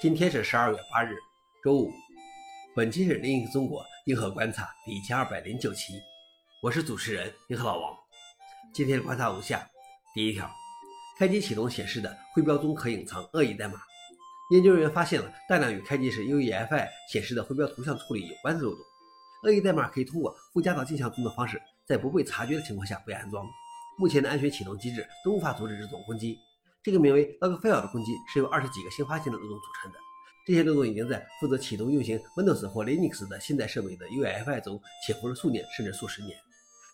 今天是十二月八日，周五。本期是《另一个中国硬核观察》第一千二百零九期，我是主持人硬核老王。今天的观察如下：第一条，开机启动显示的徽标中可隐藏恶意代码。研究人员发现了大量与开机时 UEFI 显示的徽标图像处理有关的漏洞。恶意代码可以通过附加到镜像中的方式，在不被察觉的情况下被安装。目前的安全启动机制都无法阻止这种攻击。这个名为 Logfile 的攻击是由二十几个新发现的漏洞组成的。这些漏洞已经在负责启动运行 Windows 或 Linux 的现代设备的 UEFI 中潜伏了数年甚至数十年，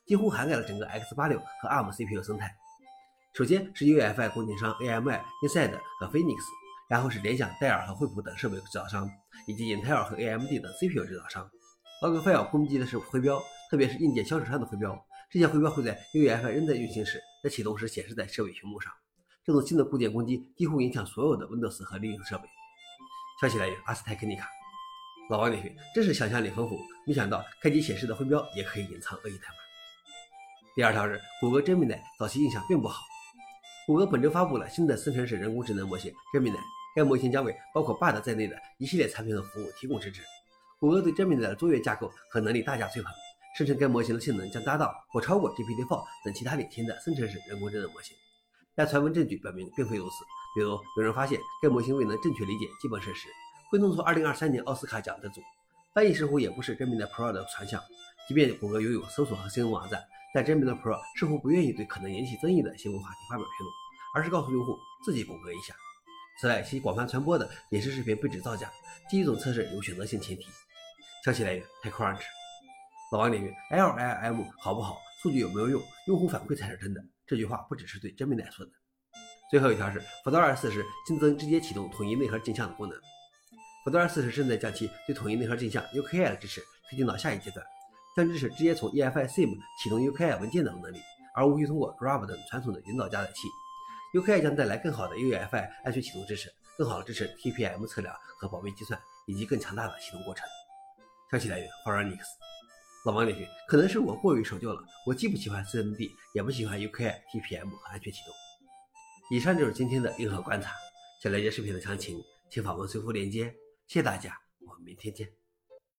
几乎涵盖了整个 x86 和 ARM CPU 生态。首先是 UEFI 供应商 AMI、Inside 和 Phoenix，然后是联想、戴尔和惠普等设备制造商，以及英特尔和 AMD 等 CPU 制造商。Logfile 攻击的是徽标，特别是硬件销售商的徽标。这些徽标会在 UEFI 仍在运行时，在启动时显示在设备屏幕上。这种新的固件攻击几乎影响所有的 Windows 和 Linux 设备。消息来源：阿斯泰克尼卡。老王同学真是想象力丰富，没想到开机显示的徽标也可以隐藏恶意代码。第二条是，谷歌 Gemini 早期印象并不好。谷歌本周发布了新的生成式人工智能模型 Gemini，该模型将为包括 Bard 在内的一系列产品和服务提供支持。谷歌对 Gemini 的卓越架构和能力大加吹捧，声称该模型的性能将达到或超过 GPT-4 等其他领先的生成式人工智能模型。但传闻证据表明并非如此，比如有人发现该模型未能正确理解基本事实，会弄错2023年奥斯卡奖得主。翻译似乎也不是 Gemini Pro 的传向。即便谷歌拥有搜索和新闻网站，但 Gemini Pro 似乎不愿意对可能引起争议的新闻话题发表评论，而是告诉用户自己谷歌一下。此外，其广泛传播的演示视频被指造假，第一种测试有选择性前提。消息来源：TechCrunch。老王领域 LLM 好不好？数据有没有用？用户反馈才是真的。这句话不只是对 Gemini 说的。最后一条是 Fedora 40新增直接启动统一内核镜像的功能。Fedora 40正在将其对统一内核镜像 UKI 的支持推进到下一阶段，将支持直接从 EFI SIM 启动 UKI 文件的能力，而无需通过 Grub 等传统的引导加载器。UKI 将带来更好的 UEFI 安全启动支持，更好的支持 TPM 测量和保密计算，以及更强大的启动过程。消息来源 f o r e n i x 老王点评可能是我过于守旧了，我既不喜欢 CMD，也不喜欢 UKI、TPM 和安全启动。以上就是今天的硬核观察。想了解视频的详情，请访问随后链接。谢谢大家，我们明天见。